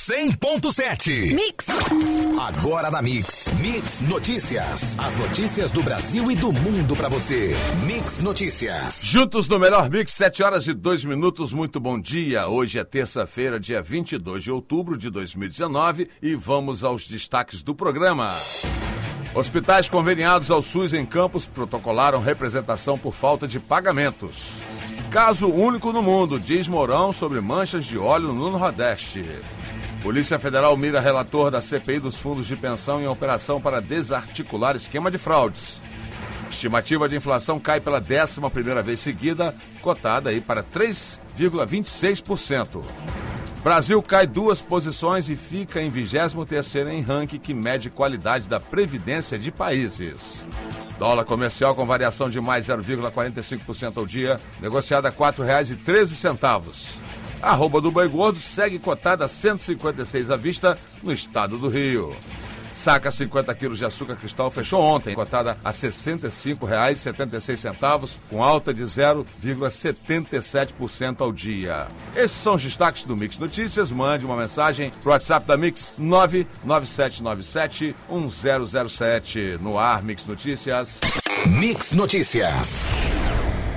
100.7. Mix. Agora na Mix. Mix Notícias. As notícias do Brasil e do mundo pra você. Mix Notícias. Juntos no melhor Mix, 7 horas e 2 minutos. Muito bom dia. Hoje é terça-feira, dia 22 de outubro de 2019 e vamos aos destaques do programa. Hospitais conveniados ao SUS em Campos protocolaram representação por falta de pagamentos. Caso único no mundo, diz Mourão sobre manchas de óleo no Nordeste. Polícia Federal mira relator da CPI dos fundos de pensão em operação para desarticular esquema de fraudes. Estimativa de inflação cai pela 11 primeira vez seguida, cotada aí para 3,26%. Brasil cai duas posições e fica em 23º em ranking que mede qualidade da previdência de países. Dólar comercial com variação de mais 0,45% ao dia, negociada a R$ 4,13. Arroba do boi gordo segue cotada a 156 à vista no estado do Rio. Saca 50 quilos de açúcar cristal fechou ontem, cotada a R$ 65,76, com alta de 0,77% ao dia. Esses são os destaques do Mix Notícias. Mande uma mensagem pro WhatsApp da Mix 997971007. No ar, Mix Notícias. Mix Notícias.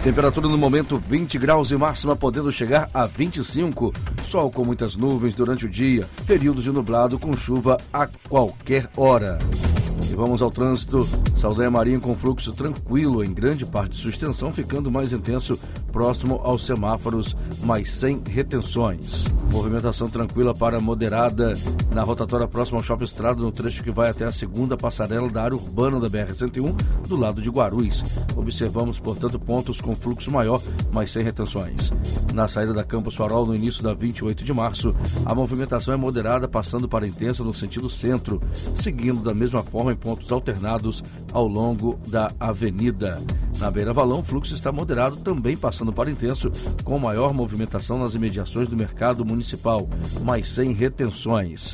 Temperatura no momento 20 graus e máxima podendo chegar a 25. Sol com muitas nuvens durante o dia, períodos de nublado com chuva a qualquer hora. E vamos ao trânsito. Saldanha Marinho com fluxo tranquilo em grande parte de sua extensão, ficando mais intenso próximo aos semáforos, mas sem retenções. Movimentação tranquila para moderada na rotatória próxima ao Shopping Estrada, no trecho que vai até a segunda passarela da área urbana da BR-101, do lado de Guarulhos. Observamos, portanto, pontos com fluxo maior, mas sem retenções. Na saída da Campos Farol, no início da 28 de março, a movimentação é moderada, passando para intensa no sentido centro, seguindo da mesma forma em pontos alternados ao longo da avenida. Na Beira Valão, o fluxo está moderado, também passando para intenso, com maior movimentação nas imediações do mercado municipal, mas sem retenções.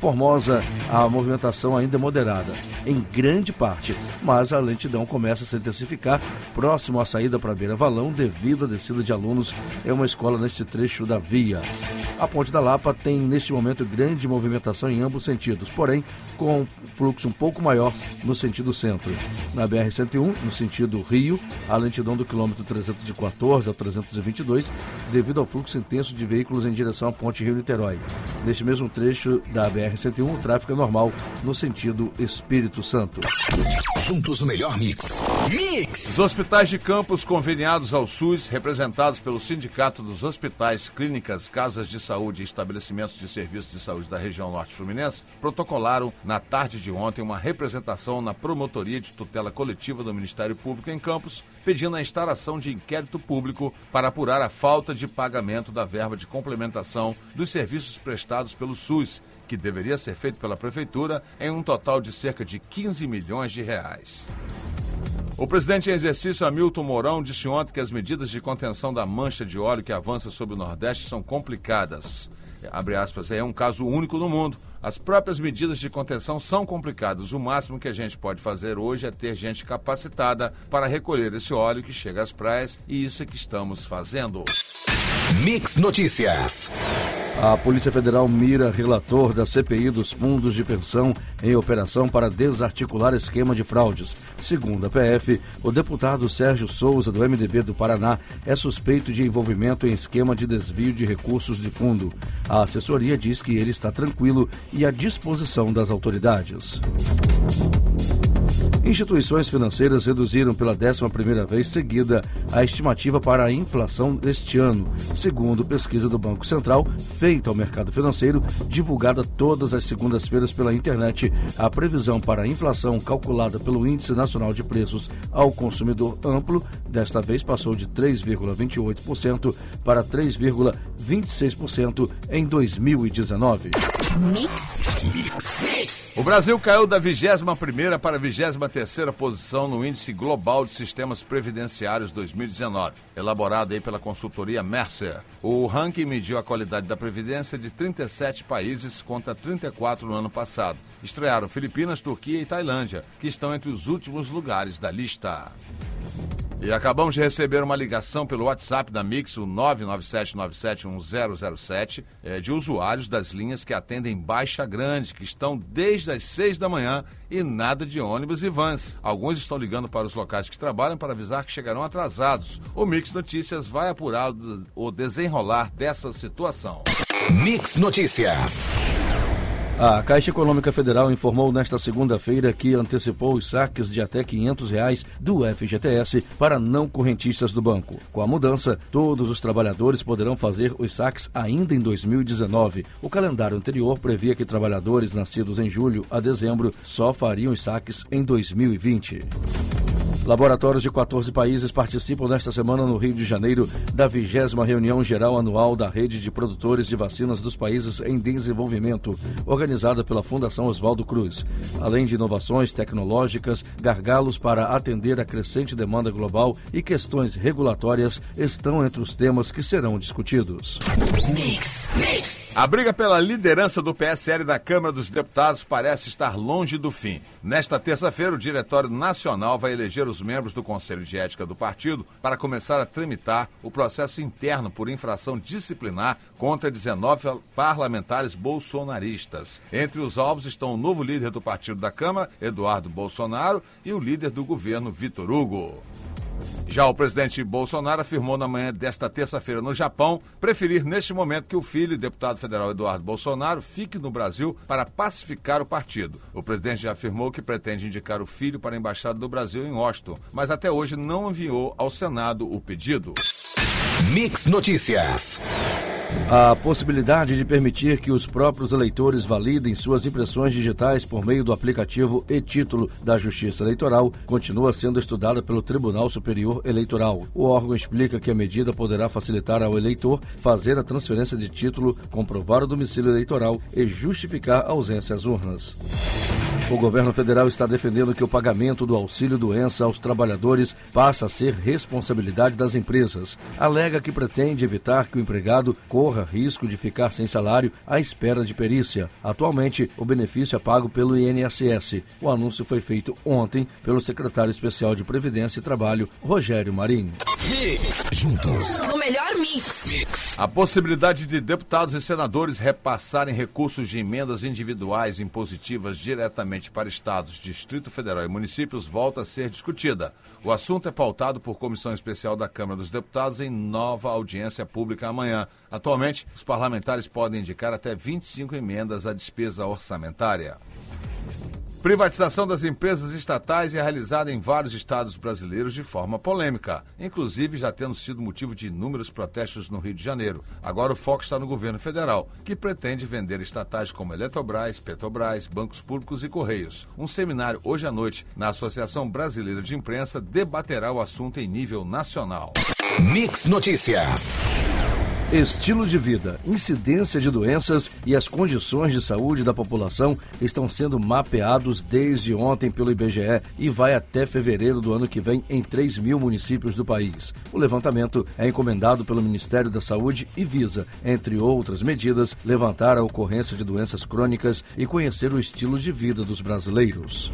Formosa, a movimentação ainda é moderada, em grande parte, mas a lentidão começa a se intensificar próximo à saída para Beira Valão devido à descida de alunos em uma escola neste trecho da via. A Ponte da Lapa tem neste momento grande movimentação em ambos sentidos, porém com fluxo um pouco maior no sentido centro. Na BR-101, no sentido Rio, a lentidão do quilômetro 314 ao 322, devido ao fluxo intenso de veículos em direção à Ponte Rio-Niterói. Neste mesmo trecho da BR-101, o tráfego é normal no sentido Espírito Santo. Juntos o melhor mix. Mix! Os hospitais de campos conveniados ao SUS, representados pelo Sindicato dos Hospitais, Clínicas, Casas de Saúde e Estabelecimentos de Serviços de Saúde da região Norte Fluminense, protocolaram na tarde de ontem uma representação na Promotoria de Tutela Coletiva do Ministério Público em Campos, pedindo a instalação de inquérito público para apurar a falta de pagamento da verba de complementação dos serviços prestados pelo SUS, que deveria ser feito pela Prefeitura, em um total de cerca de 15 milhões de reais. O presidente em exercício Hamilton Mourão disse ontem que as medidas de contenção da mancha de óleo que avança sobre o Nordeste são complicadas. Aspas, é um caso único no mundo. As próprias medidas de contenção são complicadas. O máximo que a gente pode fazer hoje é ter gente capacitada para recolher esse óleo que chega às praias e isso é que estamos fazendo. Mix Notícias. A Polícia Federal mira relator da CPI dos fundos de pensão em operação para desarticular esquema de fraudes. Segundo a PF, o deputado Sérgio Souza, do MDB do Paraná, é suspeito de envolvimento em esquema de desvio de recursos de fundo. A assessoria diz que ele está tranquilo e à disposição das autoridades. Instituições financeiras reduziram pela 11ª vez seguida a estimativa para a inflação deste ano, segundo pesquisa do Banco Central feita ao mercado financeiro, divulgada todas as segundas-feiras pela internet. A previsão para a inflação calculada pelo Índice Nacional de Preços ao Consumidor Amplo, desta vez passou de 3,28% para 3,26% em 2019. Mix. O Brasil caiu da 21ª para a 23ª posição no Índice Global de Sistemas Previdenciários 2019, elaborado aí pela consultoria Mercer. O ranking mediu a qualidade da previdência de 37 países contra 34 no ano passado. Estrearam Filipinas, Turquia e Tailândia, que estão entre os últimos lugares da lista. E acabamos de receber uma ligação pelo WhatsApp da Mix, o 997971007, é, de usuários das linhas que atendem Baixa Grande, que estão desde as 6 da manhã e nada de ônibus e vans. Alguns estão ligando para os locais que trabalham para avisar que chegarão atrasados. O Mix Notícias vai apurar o desenrolar dessa situação. Mix Notícias. A Caixa Econômica Federal informou nesta segunda-feira que antecipou os saques de até 500 reais do FGTS para não correntistas do banco. Com a mudança, todos os trabalhadores poderão fazer os saques ainda em 2019. O calendário anterior previa que trabalhadores nascidos em julho a dezembro só fariam os saques em 2020. Laboratórios de 14 países participam nesta semana no Rio de Janeiro da vigésima reunião geral anual da rede de produtores de vacinas dos países em desenvolvimento, organizada pela Fundação Oswaldo Cruz. Além de inovações tecnológicas, gargalos para atender a crescente demanda global e questões regulatórias estão entre os temas que serão discutidos. Mix, mix. A briga pela liderança do PSL na Câmara dos Deputados parece estar longe do fim. Nesta terça-feira, o Diretório Nacional vai eleger os membros do Conselho de Ética do partido para começar a tramitar o processo interno por infração disciplinar contra 19 parlamentares bolsonaristas. Entre os alvos estão o novo líder do partido da Câmara, Eduardo Bolsonaro, e o líder do governo, Vitor Hugo. Já o presidente Bolsonaro afirmou na manhã desta terça-feira no Japão preferir neste momento que o filho, deputado federal Eduardo Bolsonaro, fique no Brasil para pacificar o partido. O presidente já afirmou que pretende indicar o filho para a embaixada do Brasil em Washington, mas até hoje não enviou ao Senado o pedido. Mix Notícias. A possibilidade de permitir que os próprios eleitores validem suas impressões digitais por meio do aplicativo e-título da Justiça Eleitoral continua sendo estudada pelo Tribunal Superior Eleitoral. O órgão explica que a medida poderá facilitar ao eleitor fazer a transferência de título, comprovar o domicílio eleitoral e justificar a ausência às urnas. O governo federal está defendendo que o pagamento do auxílio doença aos trabalhadores passa a ser responsabilidade das empresas. Alega que pretende evitar que o empregado corra risco de ficar sem salário à espera de perícia. Atualmente, o benefício é pago pelo INSS. O anúncio foi feito ontem pelo secretário especial de Previdência e Trabalho, Rogério Marinho. Mix. Juntos. No melhor mix. mix. A possibilidade de deputados e senadores repassarem recursos de emendas individuais impositivas diretamente para estados, Distrito Federal e municípios volta a ser discutida. O assunto é pautado por comissão especial da Câmara dos Deputados em nova audiência pública amanhã. Atualmente, os parlamentares podem indicar até 25 emendas à despesa orçamentária. Privatização das empresas estatais é realizada em vários estados brasileiros de forma polêmica, inclusive já tendo sido motivo de inúmeros protestos no Rio de Janeiro. Agora o foco está no governo federal, que pretende vender estatais como Eletrobras, Petrobras, bancos públicos e Correios. Um seminário hoje à noite na Associação Brasileira de Imprensa debaterá o assunto em nível nacional. Mix Notícias. Estilo de vida, incidência de doenças e as condições de saúde da população estão sendo mapeados desde ontem pelo IBGE e vai até fevereiro do ano que vem em 3 mil municípios do país. O levantamento é encomendado pelo Ministério da Saúde e visa, entre outras medidas, levantar a ocorrência de doenças crônicas e conhecer o estilo de vida dos brasileiros.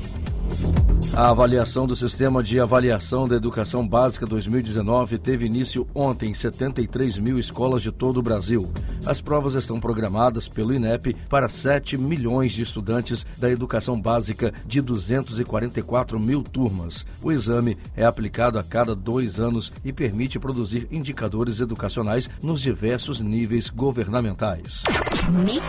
A avaliação do Sistema de Avaliação da Educação Básica 2019 teve início ontem em 73 mil escolas de todo o Brasil. As provas estão programadas pelo INEP para 7 milhões de estudantes da educação básica de 244 mil turmas. O exame é aplicado a cada dois anos e permite produzir indicadores educacionais nos diversos níveis governamentais. Mix.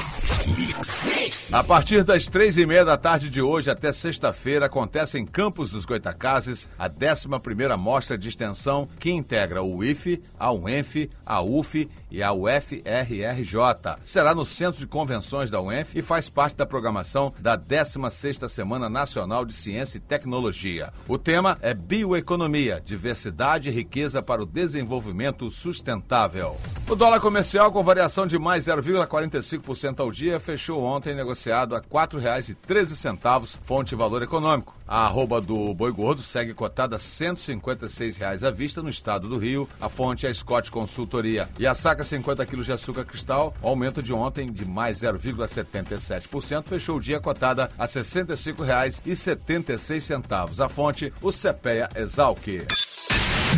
Mix. Mix. A partir das três e meia da tarde de hoje até sexta-feira acontece em Campos dos Goitacazes a 11 primeira mostra de extensão que integra o IFE, a UENF, a UF e a UFRRJ. Será no Centro de Convenções da UENF e faz parte da programação da 16ª Semana Nacional de Ciência e Tecnologia. O tema é Bioeconomia, Diversidade e Riqueza para o Desenvolvimento Sustentável. O dólar comercial com variação de mais 0,45% ao dia fechou ontem negociado a R$ 4,13, fonte Valor Econômico. A arroba do Boi Gordo segue cotada 156 reais à vista no estado do Rio. A fonte é a Scott Consultoria. E a saca 50 quilos de açúcar cristal, aumento de ontem de mais 0,77%, fechou o dia cotada a R$ 65,76. A fonte, o CPEA Exalc.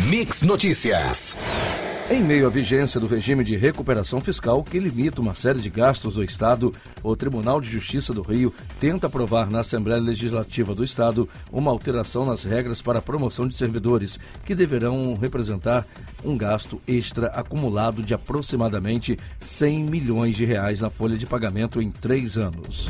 Mix Notícias. Em meio à vigência do regime de recuperação fiscal que limita uma série de gastos do Estado, o Tribunal de Justiça do Rio tenta aprovar na Assembleia Legislativa do Estado uma alteração nas regras para a promoção de servidores, que deverão representar um gasto extra acumulado de aproximadamente 100 milhões de reais na folha de pagamento em três anos.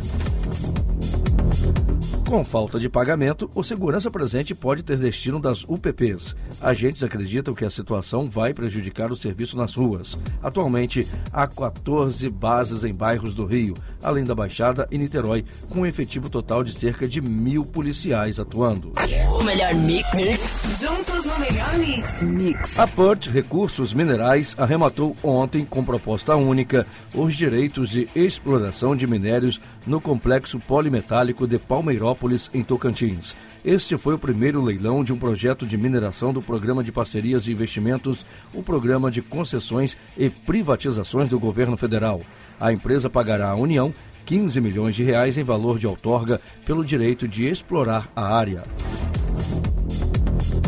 Com falta de pagamento, o segurança presente pode ter destino das UPPs. Agentes acreditam que a situação vai prejudicar o serviço nas ruas. Atualmente, há 14 bases em bairros do Rio, além da Baixada e Niterói, com um efetivo total de cerca de mil policiais atuando. O melhor mix. mix. Juntos no melhor mix. Mix. A PERT Recursos Minerais arrematou ontem, com proposta única, os direitos de exploração de minérios no complexo polimetálico de Palmeirópolis, em Tocantins. Este foi o primeiro leilão de um projeto de mineração do Programa de Parcerias e Investimentos, o Programa de Concessões e Privatizações do Governo Federal. A empresa pagará à União 15 milhões de reais em valor de outorga pelo direito de explorar a área.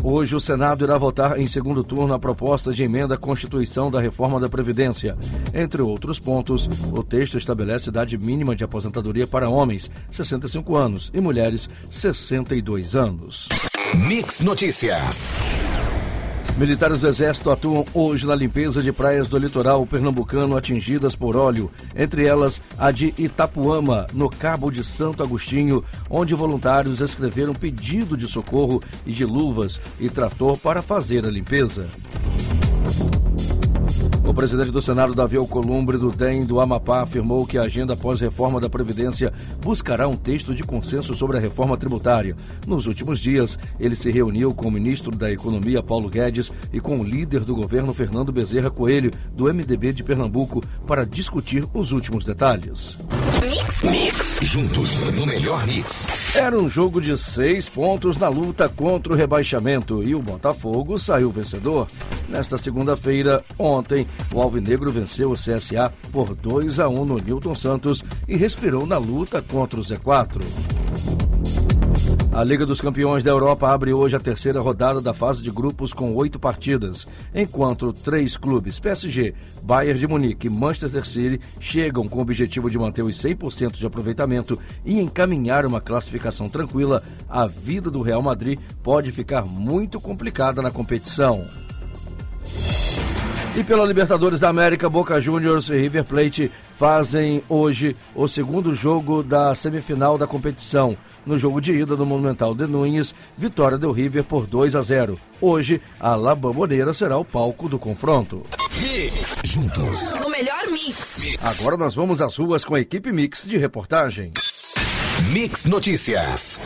Hoje o Senado irá votar em segundo turno a proposta de emenda à Constituição da Reforma da Previdência. Entre outros pontos, o texto estabelece idade mínima de aposentadoria para homens, 65 anos, e mulheres, 62 anos. Mix Notícias. Militares do Exército atuam hoje na limpeza de praias do litoral pernambucano atingidas por óleo, entre elas a de Itapuama, no Cabo de Santo Agostinho, onde voluntários escreveram pedido de socorro e de luvas e trator para fazer a limpeza. O presidente do Senado, Davi Alcolumbre, do DEM do Amapá, afirmou que a agenda pós-reforma da Previdência buscará um texto de consenso sobre a reforma tributária. Nos últimos dias, ele se reuniu com o ministro da Economia, Paulo Guedes, e com o líder do governo, Fernando Bezerra Coelho, do MDB de Pernambuco, para discutir os últimos detalhes. Mix. Mix. Juntos no melhor mix. Era um jogo de seis pontos na luta contra o rebaixamento e o Botafogo saiu vencedor. Nesta segunda-feira, ontem, o Alvinegro venceu o CSA por 2 a 1 no Newton Santos e respirou na luta contra o Z4. A Liga dos Campeões da Europa abre hoje a terceira rodada da fase de grupos com oito partidas, enquanto três clubes, PSG, Bayern de Munique e Manchester City, chegam com o objetivo de manter os 100% de aproveitamento e encaminhar uma classificação tranquila, a vida do Real Madrid pode ficar muito complicada na competição. E pela Libertadores da América, Boca Juniors e River Plate fazem hoje o segundo jogo da semifinal da competição. No jogo de ida do Monumental de Nunes, vitória do River por 2 a 0. Hoje, a La Bombonera será o palco do confronto. Mix. Juntos. No melhor mix. Agora nós vamos às ruas com a equipe Mix de reportagem. Mix Notícias.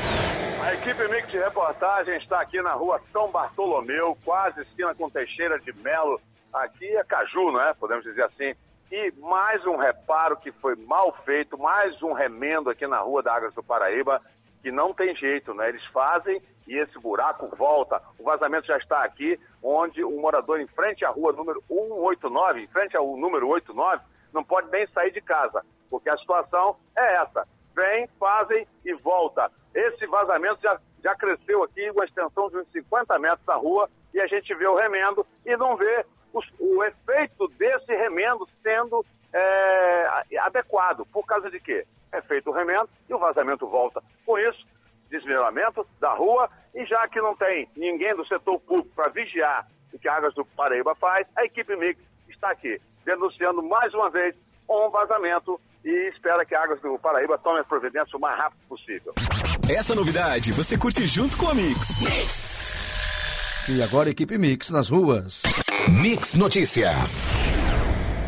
A equipe Mix de reportagem está aqui na rua São Bartolomeu, quase esquina com Teixeira de Melo. Aqui é Caju, não é? Podemos dizer assim. E mais um reparo que foi mal feito, mais um remendo aqui na rua da Águas do Paraíba, que não tem jeito, né? Eles fazem e esse buraco volta. O vazamento já está aqui, onde um morador em frente à rua número 189, em frente ao número 89, não pode nem sair de casa, porque a situação é essa. Vem, fazem e volta. Esse vazamento já, já cresceu aqui, uma extensão de uns 50 metros da rua, e a gente vê o remendo e não vê os, o efeito desse remendo sendo é, adequado. Por causa de quê? É feito o remendo e o vazamento volta. Com isso, desnivelamento da rua e já que não tem ninguém do setor público para vigiar o que a Águas do Paraíba faz, a equipe Mix está aqui denunciando mais uma vez um vazamento e espera que a Águas do Paraíba tome a providência o mais rápido possível. Essa novidade você curte junto com a Mix. E agora equipe Mix nas ruas. Mix Notícias.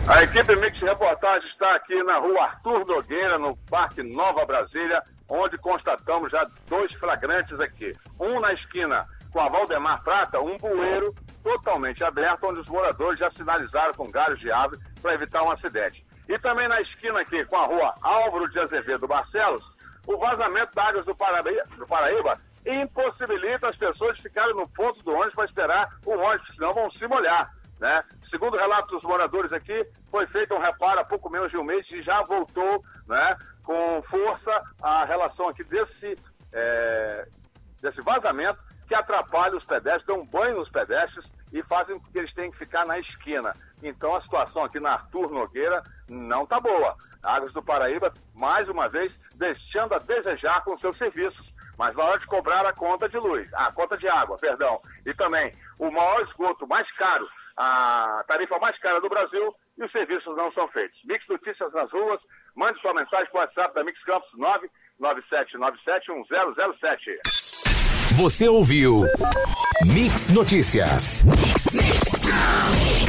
A equipe Mix Reportagem está aqui na rua Arthur Nogueira, no Parque Nova Brasília, onde constatamos já dois flagrantes aqui. Um na esquina com a Valdemar Prata, um bueiro totalmente aberto, onde os moradores já sinalizaram com galhos de árvore para evitar um acidente. E também na esquina aqui com a rua Álvaro de Azevedo Barcelos, o vazamento de águas do Paraíba, do Paraíba impossibilita as pessoas de ficarem no ponto do ônibus para esperar o ônibus, senão vão se molhar. Né? Segundo o relato dos moradores aqui, foi feito um reparo há pouco menos de um mês e já voltou né, com força a relação aqui desse, é, desse vazamento que atrapalha atrapalham os pedestres, dão banho nos pedestres e fazem com que eles tenham que ficar na esquina. Então a situação aqui na Arthur Nogueira não está boa. Águas do Paraíba, mais uma vez, deixando a desejar com seus serviços. Mas na hora de cobrar a conta de luz, a conta de água, perdão, e também o maior esgoto mais caro, a tarifa mais cara do Brasil, e os serviços não são feitos. Mix Notícias nas ruas, mande sua mensagem para o WhatsApp da Mix Campos 997971007. Você ouviu Mix Notícias. Mix, mix. Down!